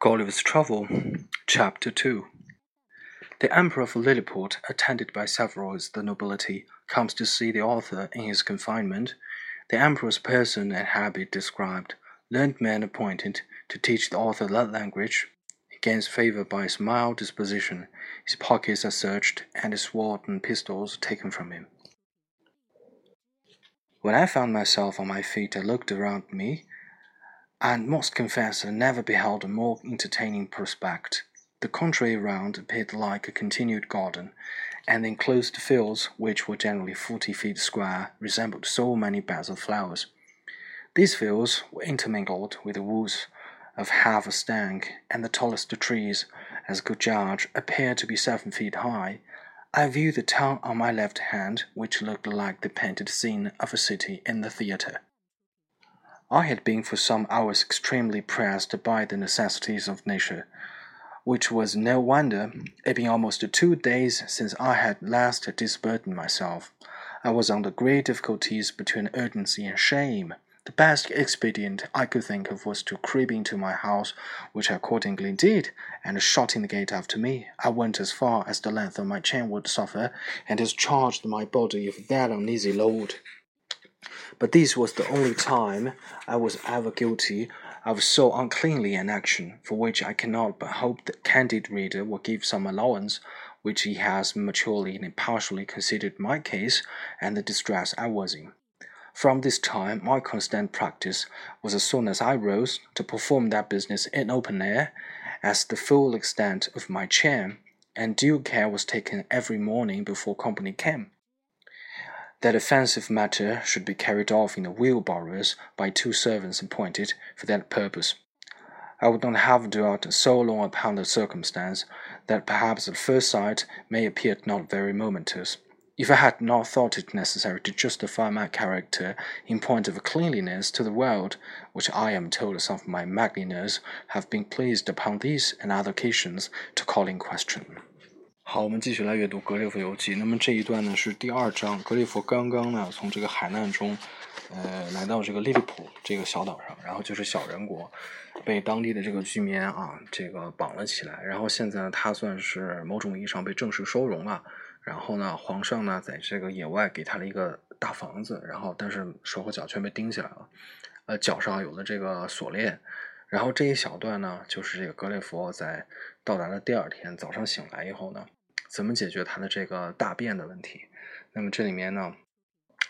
Gulliver's Travel, Chapter 2 The Emperor of Lilliput, attended by several of the nobility, comes to see the author in his confinement. The Emperor's person and habit described, learned men appointed to teach the author that language. He gains favor by his mild disposition. His pockets are searched, and his sword and pistols taken from him. When I found myself on my feet, I looked around me and must confess I never beheld a more entertaining prospect. The country round appeared like a continued garden, and the enclosed fields, which were generally forty feet square, resembled so many beds of flowers. These fields were intermingled with the woods of half a stang, and the tallest trees, as could judge, appeared to be seven feet high. I viewed the town on my left hand, which looked like the painted scene of a city in the theatre. I had been for some hours extremely pressed by the necessities of nature, which was no wonder, it being almost two days since I had last disburdened myself. I was under great difficulties between urgency and shame. The best expedient I could think of was to creep into my house, which I accordingly did, and shutting the gate after me, I went as far as the length of my chain would suffer, and discharged my body of that uneasy load. But this was the only time I was ever guilty of so uncleanly an action, for which I cannot but hope the candid reader will give some allowance, which he has maturely and impartially considered my case and the distress I was in. From this time, my constant practice was as soon as I rose to perform that business in open air, as the full extent of my chair, and due care was taken every morning before company came that offensive matter should be carried off in the wheelbarrows by two servants appointed for that purpose. I would not have dwelt so long upon the circumstance that perhaps at first sight may appear not very momentous, if I had not thought it necessary to justify my character in point of cleanliness to the world, which I am told some of my magniners have been pleased upon these and other occasions to call in question. 好，我们继续来阅读《格列佛游记》。那么这一段呢是第二章，格列佛刚刚呢从这个海难中，呃，来到这个利利普这个小岛上，然后就是小人国，被当地的这个居民啊这个绑了起来，然后现在呢他算是某种意义上被正式收容了。然后呢，皇上呢在这个野外给他了一个大房子，然后但是手和脚全被钉起来了，呃，脚上有了这个锁链。然后这一小段呢，就是这个格列佛在到达的第二天早上醒来以后呢。怎么解决他的这个大便的问题？那么这里面呢，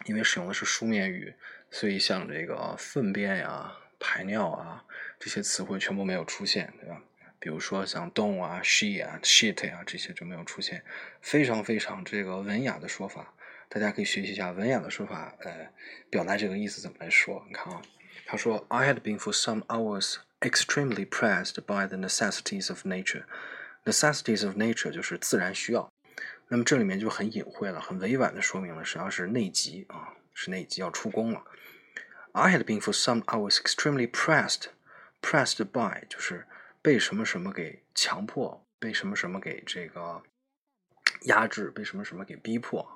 因为使用的是书面语，所以像这个粪便呀、排尿啊这些词汇全部没有出现，对吧？比如说像 don 啊、she 啊、shit 呀这些就没有出现，非常非常这个文雅的说法，大家可以学习一下文雅的说法，呃，表达这个意思怎么来说？你看啊，他说：“I had been for some hours extremely pressed by the necessities of nature。” Necessities of nature 就是自然需要，那么这里面就很隐晦了，很委婉的说明了，实际上是内急啊，是内急要出宫了。I had been for some hours extremely pressed, pressed by 就是被什么什么给强迫，被什么什么给这个压制，被什么什么给逼迫，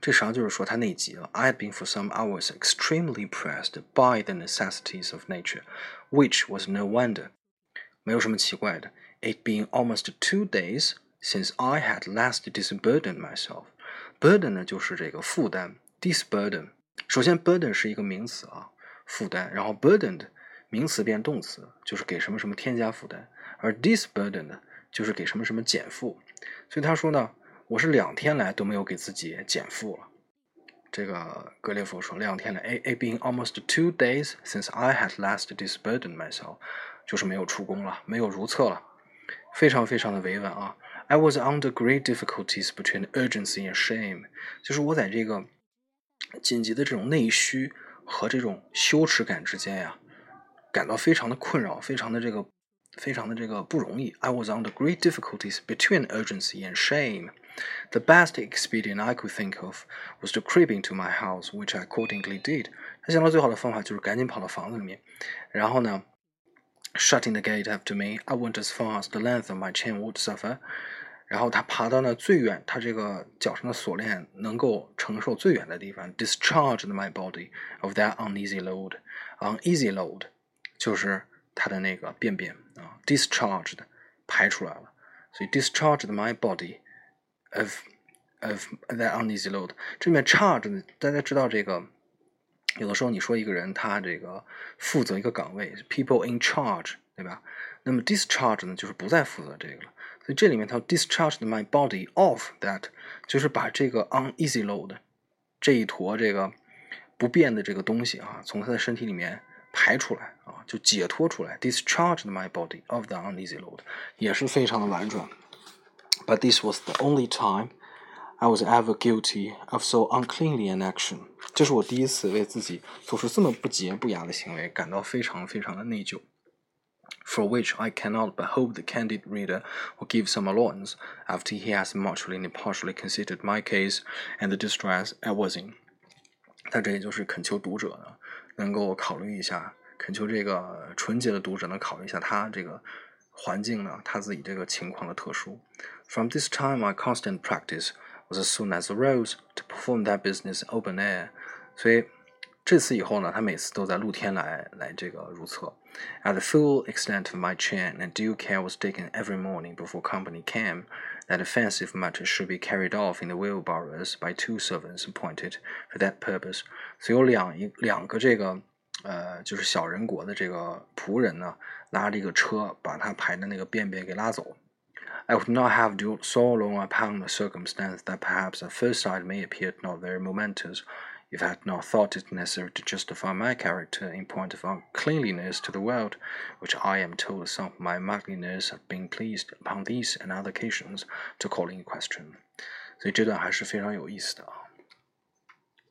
这实际上就是说他内急了。I had been for some hours extremely pressed by the necessities of nature, which was no wonder，没有什么奇怪的。It being almost two days since I had last disburdened myself. Burden 呢就是这个负担，disburden。首先，burden 是一个名词啊，负担。然后，burdened 名词变动词，就是给什么什么添加负担。而 disburdened 就是给什么什么减负。所以他说呢，我是两天来都没有给自己减负了。这个格列佛说，两天来，a a being almost two days since I had last disburdened myself，就是没有出宫了，没有如厕了。非常非常的委婉啊！I was under great difficulties between urgency and shame，就是我在这个紧急的这种内需和这种羞耻感之间呀，感到非常的困扰，非常的这个，非常的这个不容易。I was under great difficulties between urgency and shame. The best expedient I could think of was to creep into my house, which I accordingly did. 他想到最好的方法就是赶紧跑到房子里面，然后呢 ？Shutting the gate after me, I went as far as the length of my chain would suffer. 然后他爬到那最远，他这个脚上的锁链能够承受最远的地方，discharged my body of that uneasy load. Uneasy load 就是 他的那个便便啊，discharged 排出来了，所以 discharged my body of of that uneasy load。这里面 charge 大家知道这个， 有的时候你说一个人他这个负责一个岗位，people in charge，对吧？那么 discharge 呢，就是不再负责这个了。所以这里面它 discharged my body of that，就是把这个 uneasy load 这一坨这个不变的这个东西啊，从他的身体里面。排出来啊，就解脱出来，discharged my body of the uneasy load，也是非常的婉转。But this was the only time I was ever guilty of so uncleanly an action。这是我第一次为自己做出这么不洁不雅的行为感到非常非常的内疚。For which I cannot but hope the candid reader will give some allowance after he has mutually and partially considered my case and the distress I was in。但这也就是恳求读者呢。能够考虑一下，恳求这个纯洁的读者能考虑一下他这个环境呢，他自己这个情况的特殊。From this time, my constant practice was as soon as arose to perform that business open air。所以这次以后呢，他每次都在露天来来这个如厕。At the full extent of my chain, and due care was taken every morning before company came that offensive matter should be carried off in the wheelbarrows by two servants appointed for that purpose。所以有两一两个这个呃，就是小人国的这个仆人呢，拉着一个车把他排的那个便便给拉走。 I would not have dwelt so long upon a circumstance that perhaps at first sight may appear not very momentous, if I had not thought it necessary to justify my character in point of uncleanliness to the world, which I am told some of my manliness have been pleased upon these and other occasions to call in question. 所以这段还是非常有意思的啊。